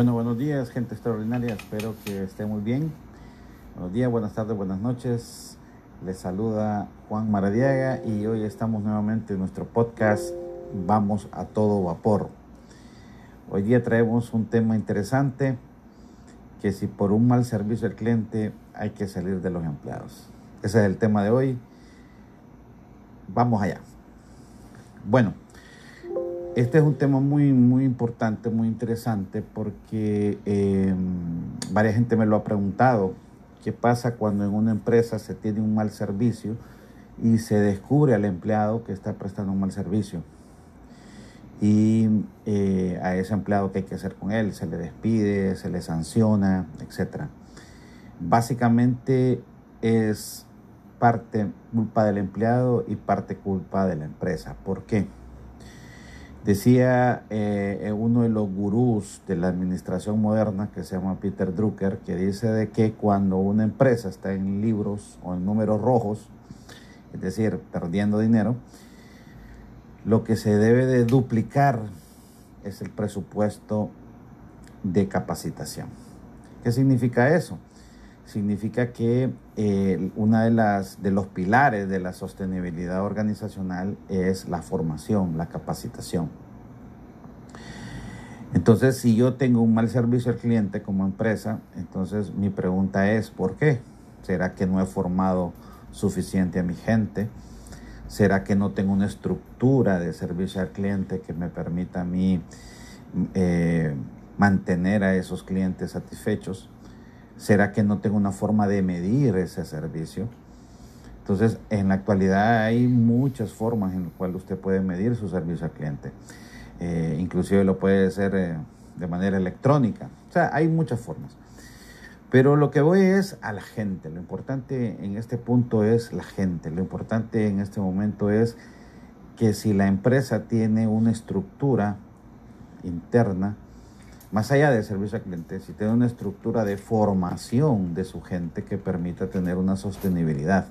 Bueno, buenos días, gente extraordinaria. Espero que esté muy bien. Buenos días, buenas tardes, buenas noches. Les saluda Juan Maradiaga y hoy estamos nuevamente en nuestro podcast Vamos a todo vapor. Hoy día traemos un tema interesante que si por un mal servicio al cliente hay que salir de los empleados. Ese es el tema de hoy. Vamos allá. Bueno, este es un tema muy, muy importante, muy interesante, porque eh, varias gente me lo ha preguntado. ¿Qué pasa cuando en una empresa se tiene un mal servicio y se descubre al empleado que está prestando un mal servicio? Y eh, a ese empleado, ¿qué hay que hacer con él? Se le despide, se le sanciona, etc. Básicamente es parte culpa del empleado y parte culpa de la empresa. ¿Por qué? Decía eh, eh, uno de los gurús de la administración moderna que se llama Peter Drucker, que dice de que cuando una empresa está en libros o en números rojos, es decir, perdiendo dinero, lo que se debe de duplicar es el presupuesto de capacitación. ¿Qué significa eso? Significa que eh, una de las de los pilares de la sostenibilidad organizacional es la formación, la capacitación. Entonces, si yo tengo un mal servicio al cliente como empresa, entonces mi pregunta es, ¿por qué? ¿Será que no he formado suficiente a mi gente? ¿Será que no tengo una estructura de servicio al cliente que me permita a mí eh, mantener a esos clientes satisfechos? ¿Será que no tengo una forma de medir ese servicio? Entonces, en la actualidad hay muchas formas en las cuales usted puede medir su servicio al cliente. Eh, inclusive lo puede hacer eh, de manera electrónica. O sea, hay muchas formas. Pero lo que voy es a la gente. Lo importante en este punto es la gente. Lo importante en este momento es que si la empresa tiene una estructura interna, más allá del servicio al cliente, si tiene una estructura de formación de su gente que permita tener una sostenibilidad.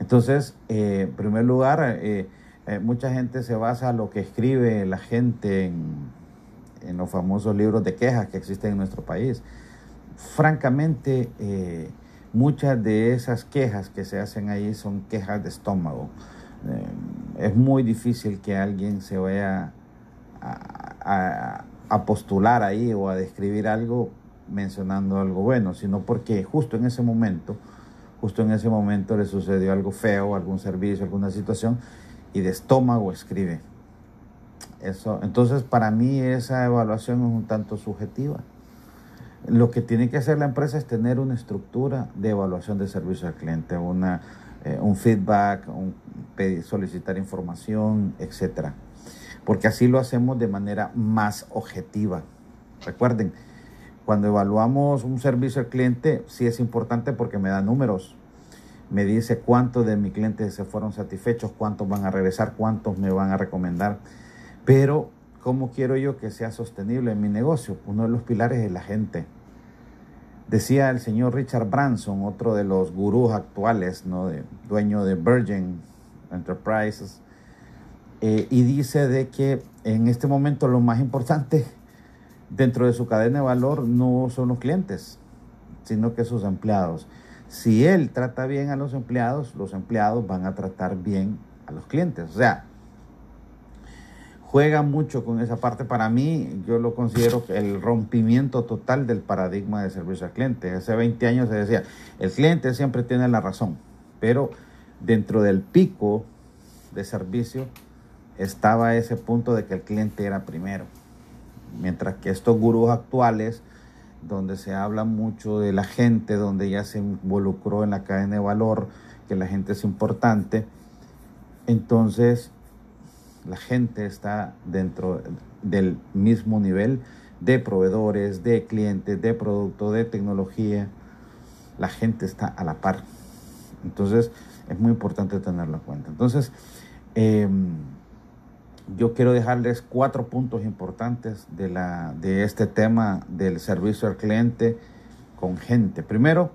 Entonces, eh, en primer lugar, eh, eh, mucha gente se basa en lo que escribe la gente en, los famosos libros de quejas que existen en nuestro país. Francamente, muchas de esas quejas que se hacen ahí son quejas de estómago. es muy difícil que alguien se vaya a postular ahí o a describir algo mencionando algo bueno, sino porque justo en ese momento, justo en ese momento le sucedió algo feo, algún servicio, alguna situación, y de estómago escribe. Eso, entonces para mí esa evaluación es un tanto subjetiva. Lo que tiene que hacer la empresa es tener una estructura de evaluación de servicio al cliente, una, eh, un feedback, un, solicitar información, etcétera porque así lo hacemos de manera más objetiva. Recuerden, cuando evaluamos un servicio al cliente, sí es importante porque me da números. Me dice cuántos de mis clientes se fueron satisfechos, cuántos van a regresar, cuántos me van a recomendar. Pero, ¿cómo quiero yo que sea sostenible en mi negocio? Uno de los pilares es la gente. Decía el señor Richard Branson, otro de los gurús actuales, ¿no? de, dueño de Virgin Enterprises, eh, y dice de que en este momento lo más importante dentro de su cadena de valor no son los clientes, sino que sus empleados. Si él trata bien a los empleados, los empleados van a tratar bien a los clientes. O sea, juega mucho con esa parte. Para mí, yo lo considero el rompimiento total del paradigma de servicio al cliente. Hace 20 años se decía, el cliente siempre tiene la razón, pero dentro del pico de servicio, estaba ese punto de que el cliente era primero. Mientras que estos gurús actuales, donde se habla mucho de la gente, donde ya se involucró en la cadena de valor, que la gente es importante, entonces la gente está dentro del mismo nivel de proveedores, de clientes, de productos, de tecnología. La gente está a la par. Entonces es muy importante tenerlo en cuenta. Entonces, eh, yo quiero dejarles cuatro puntos importantes de, la, de este tema del servicio al cliente con gente. Primero,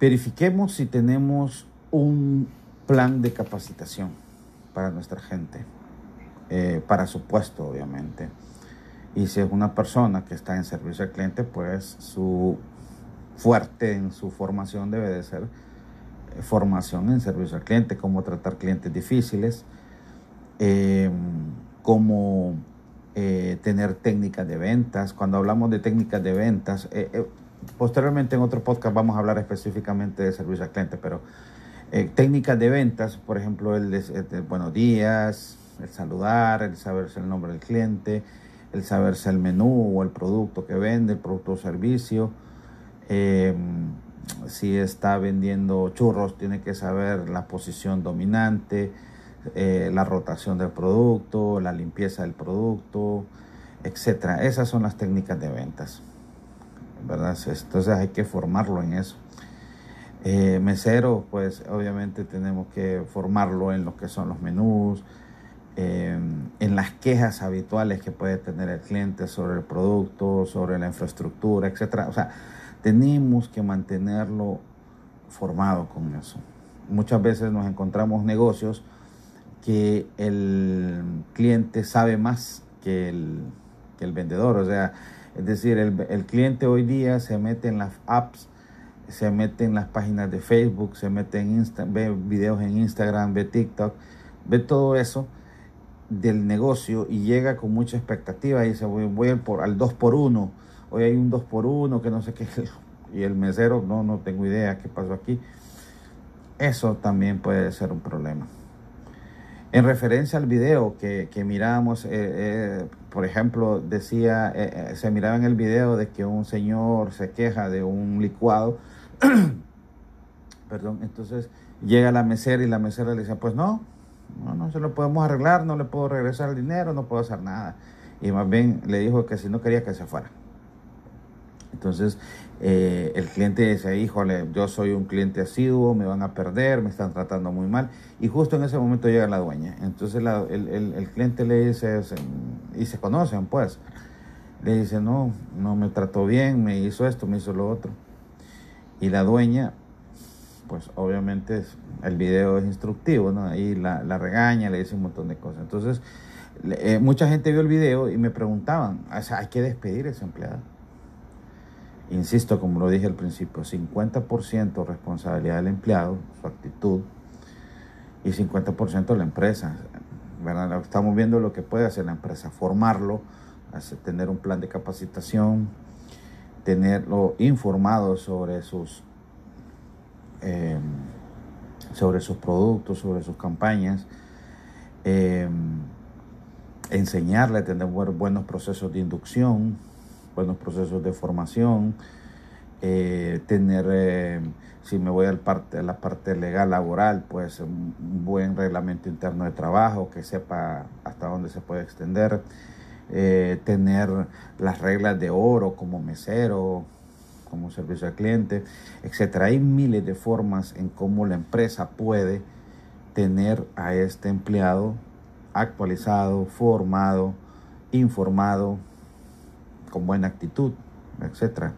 verifiquemos si tenemos un plan de capacitación para nuestra gente, eh, para su puesto, obviamente. Y si es una persona que está en servicio al cliente, pues su fuerte en su formación debe de ser eh, formación en servicio al cliente, cómo tratar clientes difíciles, eh, cómo eh, tener técnicas de ventas. Cuando hablamos de técnicas de ventas, posteriormente en otro podcast vamos a hablar específicamente de servicio al cliente, pero técnicas de ventas, por ejemplo, el de, buenos días, el saludar, el saberse el nombre del cliente, el saberse el menú o el producto que vende, el producto o servicio. si está vendiendo churros, tiene que saber la posición dominante, eh, la rotación del producto, la limpieza del producto, etcétera. Esas son las técnicas de ventas. ¿verdad? Entonces hay que formarlo en eso. Eh, mesero, pues obviamente tenemos que formarlo en lo que son los menús, eh, en las quejas habituales que puede tener el cliente sobre el producto, sobre la infraestructura, etcétera. O sea, tenemos que mantenerlo formado con eso. Muchas veces nos encontramos negocios que el cliente sabe más que el, que el vendedor. O sea, es decir, el, el, cliente hoy día se mete en las apps, se mete en las páginas de Facebook, se mete en Insta, ve videos en Instagram, ve TikTok, ve todo eso del negocio y llega con mucha expectativa y dice voy, voy por, al 2 por 1 hoy hay un 2 por 1 que no sé qué y el mesero no no tengo idea qué pasó aquí eso también puede ser un problema en referencia al video que, que miramos, eh, eh, por ejemplo, decía, eh, se miraba en el video de que un señor se queja de un licuado, perdón, entonces llega la mesera y la mesera le dice, pues no, no, no se lo podemos arreglar, no le puedo regresar el dinero, no puedo hacer nada. Y más bien le dijo que si no quería que se fuera. Entonces eh, el cliente dice, híjole, yo soy un cliente asiduo, me van a perder, me están tratando muy mal. Y justo en ese momento llega la dueña. Entonces el, cliente le dice, y se conocen pues, le dice, no, no me trató bien, me hizo esto, me hizo lo otro. Y la dueña, pues obviamente el video es instructivo, ¿no? Ahí la, regaña, le dice un montón de cosas. Entonces, eh, mucha gente vio el video y me preguntaban, hay que despedir a ese empleado Insisto, como lo dije al principio, 50% responsabilidad del empleado, su actitud, y 50% la empresa. ¿verdad? Estamos viendo lo que puede hacer la empresa, formarlo, tener un plan de capacitación, tenerlo informado sobre sus, em, sobre sus productos, sobre sus campañas, em, enseñarle a tener buenos procesos de inducción, buenos procesos de formación, eh, tener, eh, si me voy al parte, a la parte legal laboral, pues un buen reglamento interno de trabajo que sepa hasta dónde se puede extender, eh, tener las reglas de oro como mesero, como servicio al cliente, etcétera. Hay miles de formas en cómo la empresa puede tener a este empleado actualizado, formado, informado, con buena actitud, etcétera.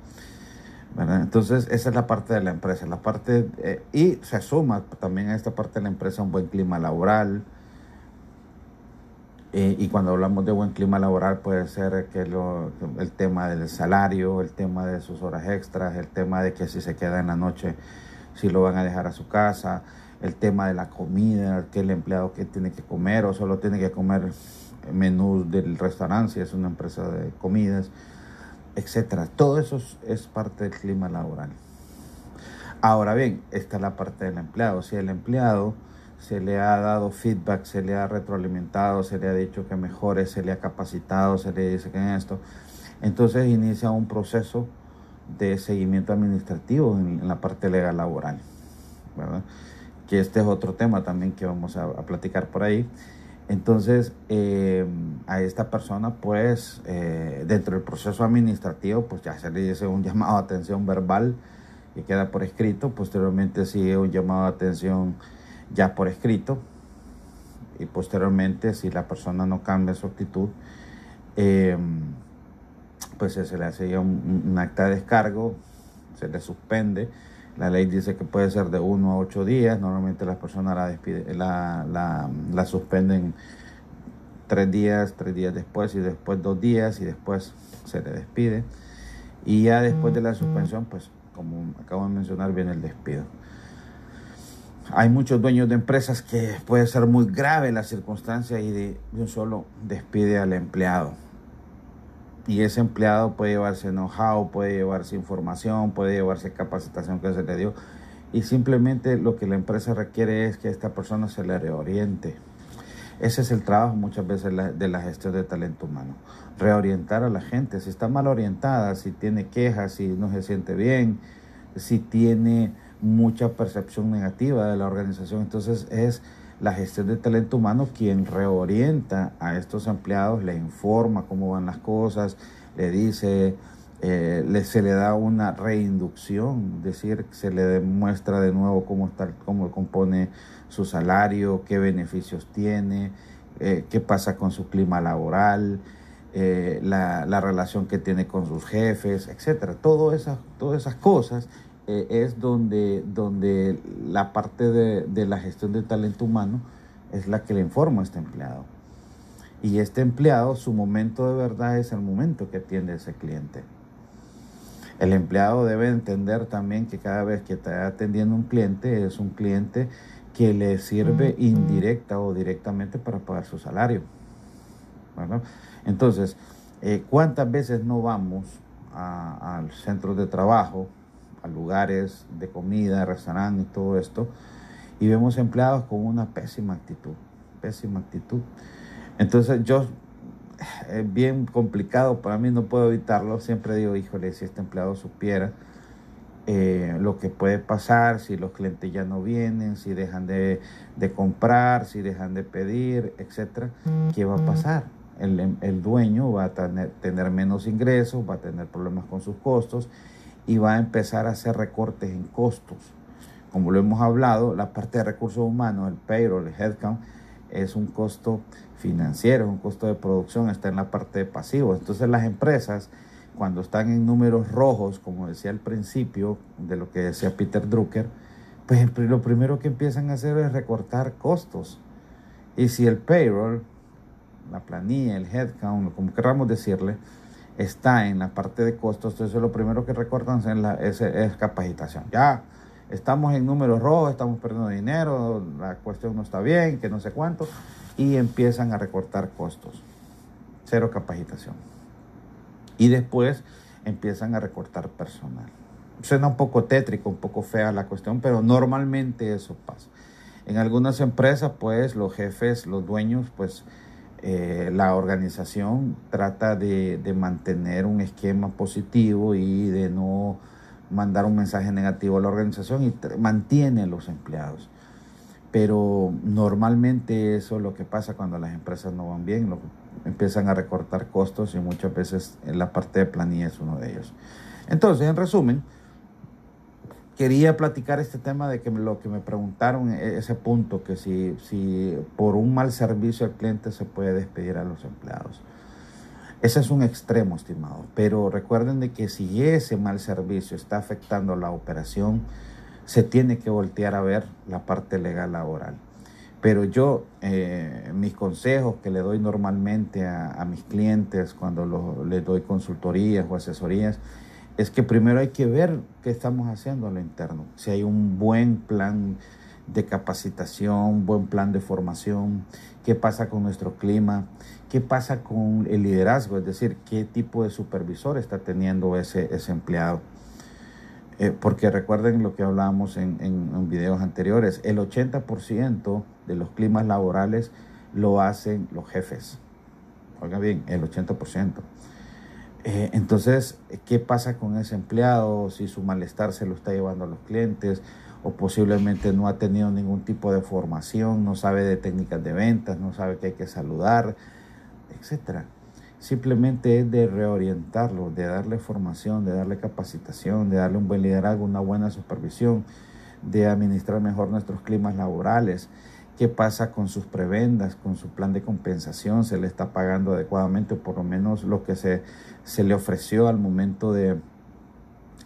Entonces, esa es la parte de la empresa. La parte, eh, y se suma también a esta parte de la empresa un buen clima laboral. Eh, y cuando hablamos de buen clima laboral, puede ser que lo, el tema del salario, el tema de sus horas extras, el tema de que si se queda en la noche, si lo van a dejar a su casa, el tema de la comida, que el empleado que tiene que comer o solo tiene que comer menús del restaurante, si es una empresa de comidas, etcétera. Todo eso es parte del clima laboral. Ahora bien, esta es la parte del empleado. Si el empleado se le ha dado feedback, se le ha retroalimentado, se le ha dicho que mejore, se le ha capacitado, se le dice que en esto, entonces inicia un proceso de seguimiento administrativo en, la parte legal laboral. Que este es otro tema también que vamos a, platicar por ahí. Entonces, eh, a esta persona, pues, eh, dentro del proceso administrativo, pues ya se le dice un llamado de atención verbal que queda por escrito. Posteriormente sigue un llamado de atención ya por escrito. Y posteriormente, si la persona no cambia su actitud, eh, pues se le hace un, un acta de descargo, se le suspende la ley dice que puede ser de uno a ocho días. Normalmente las personas la, la, la, suspenden tres días, tres días después y después dos días y después se le despide. Y ya después de la suspensión, pues como acabo de mencionar, viene el despido. Hay muchos dueños de empresas que puede ser muy grave la circunstancia y de, un solo despide al empleado. Y ese empleado puede llevarse know-how, puede llevarse información, puede llevarse capacitación que se le dio. Y simplemente lo que la empresa requiere es que esta persona se le reoriente. Ese es el trabajo muchas veces de la gestión de talento humano. Reorientar a la gente. Si está mal orientada, si tiene quejas, si no se siente bien, si tiene mucha percepción negativa de la organización. Entonces es la gestión de talento humano quien reorienta a estos empleados, le informa cómo van las cosas, le dice, eh, se le da una reinducción, es decir, se le demuestra de nuevo cómo, está, cómo compone su salario, qué beneficios tiene, eh, qué pasa con su clima laboral, eh, la, la, relación que tiene con sus jefes, etcétera. Todo esas, todas esas cosas eh, es donde, donde la parte de, la gestión del talento humano es la que le informa a este empleado. Y este empleado, su momento de verdad es el momento que atiende ese cliente. El empleado debe entender también que cada vez que está atendiendo un cliente es un cliente que le sirve indirecta o directamente para pagar su salario. Entonces, eh, ¿cuántas veces no vamos al centro de trabajo lugares de comida, restaurantes y todo esto, y vemos empleados con una pésima actitud, pésima actitud. Entonces yo, es bien complicado, para mí no puedo evitarlo, siempre digo, híjole, si este empleado supiera eh, lo que puede pasar, si los clientes ya no vienen, si dejan de, de comprar, si dejan de pedir, etcétera, ¿qué va a pasar? El, el, dueño va a tener, tener menos ingresos, va a tener problemas con sus costos y va a empezar a hacer recortes en costos. Como lo hemos hablado, la parte de recursos humanos, el payroll, el headcount, es un costo financiero, es un costo de producción, está en la parte de pasivos. Entonces las empresas, cuando están en números rojos, como decía al principio de lo que decía Peter Drucker, pues lo primero que empiezan a hacer es recortar costos. Y si el payroll, la planilla, el headcount, como queramos decirle, está en la parte de costos, entonces lo primero que recortan es, la, es, capacitación. Ya estamos en números rojos, estamos perdiendo dinero, la cuestión no está bien, que no sé cuánto, y empiezan a recortar costos. Cero capacitación. Y después empiezan a recortar personal. Suena un poco tétrico, un poco fea la cuestión, pero normalmente eso pasa. En algunas empresas, pues los jefes, los dueños, pues eh, la organización trata de, mantener un esquema positivo y de no mandar un mensaje negativo a la organización y mantiene a los empleados. Pero normalmente eso es lo que pasa cuando las empresas no van bien, lo, empiezan a recortar costos y muchas veces la parte de planilla es uno de ellos. Entonces, en resumen, quería platicar este tema de que lo que me preguntaron, e, ese punto, que si, si por un mal servicio al cliente se puede despedir a los empleados. Ese es un extremo, estimado. Pero recuerden de que si ese mal servicio está afectando la operación, se tiene que voltear a ver la parte legal laboral. Pero yo, eh, mis consejos que le doy normalmente a, mis clientes cuando les doy consultorías o asesorías, es que primero hay que ver qué estamos haciendo a lo interno. Si hay un buen plan de capacitación, buen plan de formación, qué pasa con nuestro clima, qué pasa con el liderazgo, es decir, qué tipo de supervisor está teniendo ese, empleado. Eh, porque recuerden lo que hablábamos en, en, en videos anteriores, el 80% de los climas laborales lo hacen los jefes. Oiga bien, el 80%. Eh, entonces, ¿qué pasa con ese empleado? Si su malestar se lo está llevando a los clientes o posiblemente no ha tenido ningún tipo de formación, no sabe de técnicas de ventas, no sabe que hay que saludar, etcétera. Simplemente es de reorientarlo, de darle formación, de darle capacitación, de darle un buen liderazgo, una buena supervisión, de administrar mejor nuestros climas laborales, qué pasa con sus prebendas, con su plan de compensación, se le está pagando adecuadamente por lo menos lo que se, se le ofreció al momento de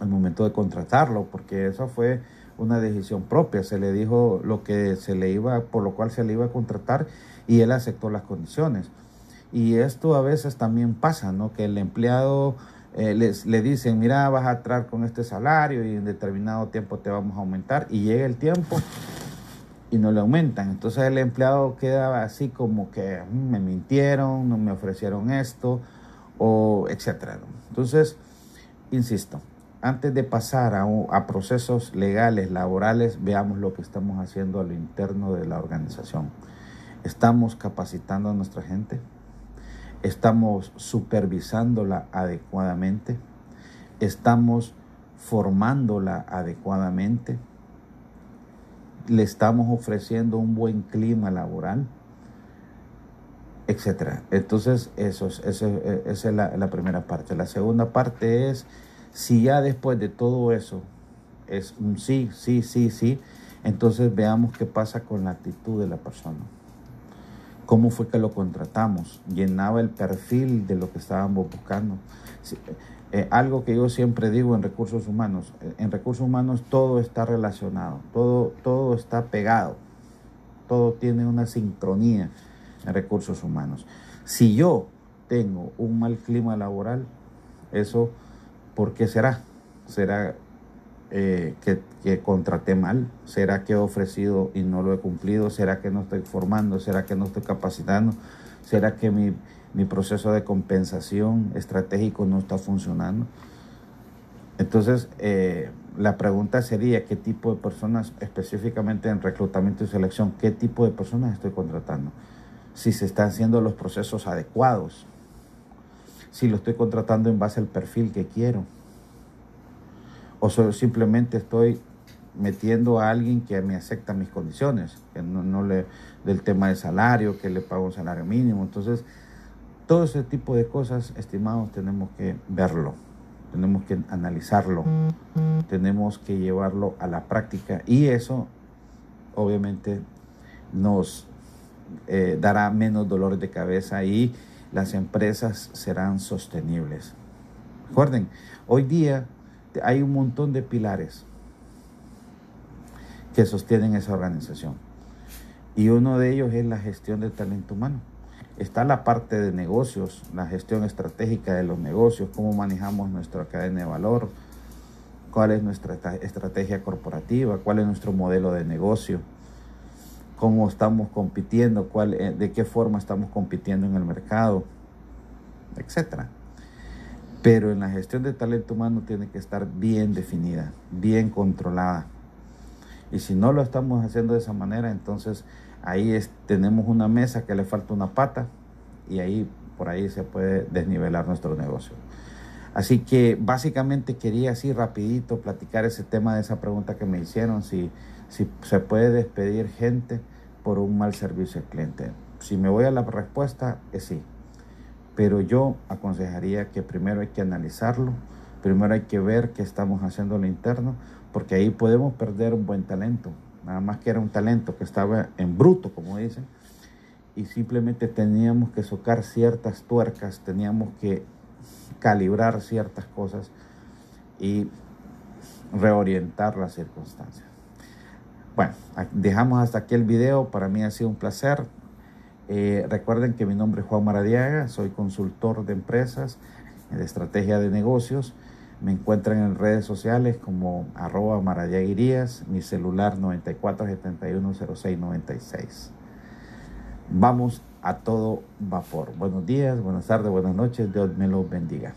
al momento de contratarlo, porque eso fue una decisión propia, se le dijo lo que se le iba, por lo cual se le iba a contratar y él aceptó las condiciones. Y esto a veces también pasa, ¿no? Que el empleado eh, les, le dicen, mira, vas a entrar con este salario y en determinado tiempo te vamos a aumentar. Y llega el tiempo y no le aumentan. Entonces el empleado queda así como que mm, me mintieron, no me ofrecieron esto, o etcétera. Entonces, insisto, antes de pasar a, a, procesos legales, laborales, veamos lo que estamos haciendo a lo interno de la organización. ¿Estamos capacitando a nuestra gente? ¿Estamos supervisándola adecuadamente? ¿Estamos formándola adecuadamente? ¿Le estamos ofreciendo un buen clima laboral? Etcétera. Entonces, eso, es, eso, esa es la, la primera parte. La segunda parte es si ya después de todo eso es un sí, sí, sí, sí, entonces veamos qué pasa con la actitud de la persona. ¿Cómo fue que lo contratamos? ¿Llenaba el perfil de lo que estábamos buscando? Eh, algo que yo siempre digo en recursos humanos, eh, en recursos humanos todo está relacionado, todo, todo está pegado, todo tiene una sincronía en recursos humanos. Si yo tengo un mal clima laboral, eso ¿Por qué será? ¿Será eh, que, contraté mal? ¿Será que he ofrecido y no lo he cumplido? ¿Será que no estoy formando? ¿Será que no estoy capacitando? ¿Será que mi, proceso de compensación estratégico no está funcionando? Entonces, eh, la pregunta sería, ¿qué tipo de personas, específicamente en reclutamiento y selección, qué tipo de personas estoy contratando? Si se están haciendo los procesos adecuados, si lo estoy contratando en base al perfil que quiero. O simplemente estoy metiendo a alguien que me acepta mis condiciones, que no, le del tema de salario, que le pago un salario mínimo. Entonces, todo ese tipo de cosas, estimados, tenemos que verlo, tenemos que analizarlo, tenemos que llevarlo a la práctica y eso obviamente nos eh, dará menos dolor de cabeza y las empresas serán sostenibles. Recuerden, hoy día hay un montón de pilares que sostienen esa organización. Y uno de ellos es la gestión del talento humano. Está la parte de negocios, la gestión estratégica de los negocios, cómo manejamos nuestra cadena de valor, cuál es nuestra estrategia corporativa, cuál es nuestro modelo de negocio cómo estamos compitiendo, eh, de qué forma estamos compitiendo en el mercado, etc. Pero en la gestión de talento humano tiene que estar bien definida, bien controlada. Y si no lo estamos haciendo de esa manera, entonces ahí tenemos una mesa que le falta una pata y ahí por ahí se puede desnivelar nuestro negocio. Así que básicamente quería así rapidito platicar ese tema de esa pregunta que me hicieron, si, si se puede despedir gente por un mal servicio al cliente. Si me voy a la respuesta, es sí. Pero yo aconsejaría que primero hay que analizarlo, primero hay que ver qué estamos haciendo en lo interno, porque ahí podemos perder un buen talento. Nada más que era un talento que estaba en bruto, como dicen, y simplemente teníamos que socar ciertas tuercas, teníamos que calibrar ciertas cosas y reorientar las circunstancias. Bueno, dejamos hasta aquí el video. Para mí ha sido un placer. Eh, recuerden que mi nombre es Juan Maradiaga, soy consultor de empresas, de estrategia de negocios. Me encuentran en redes sociales como arroba maradiaguirías, mi celular 94710696. Vamos a todo vapor. Buenos días, buenas tardes, buenas noches. Dios me los bendiga.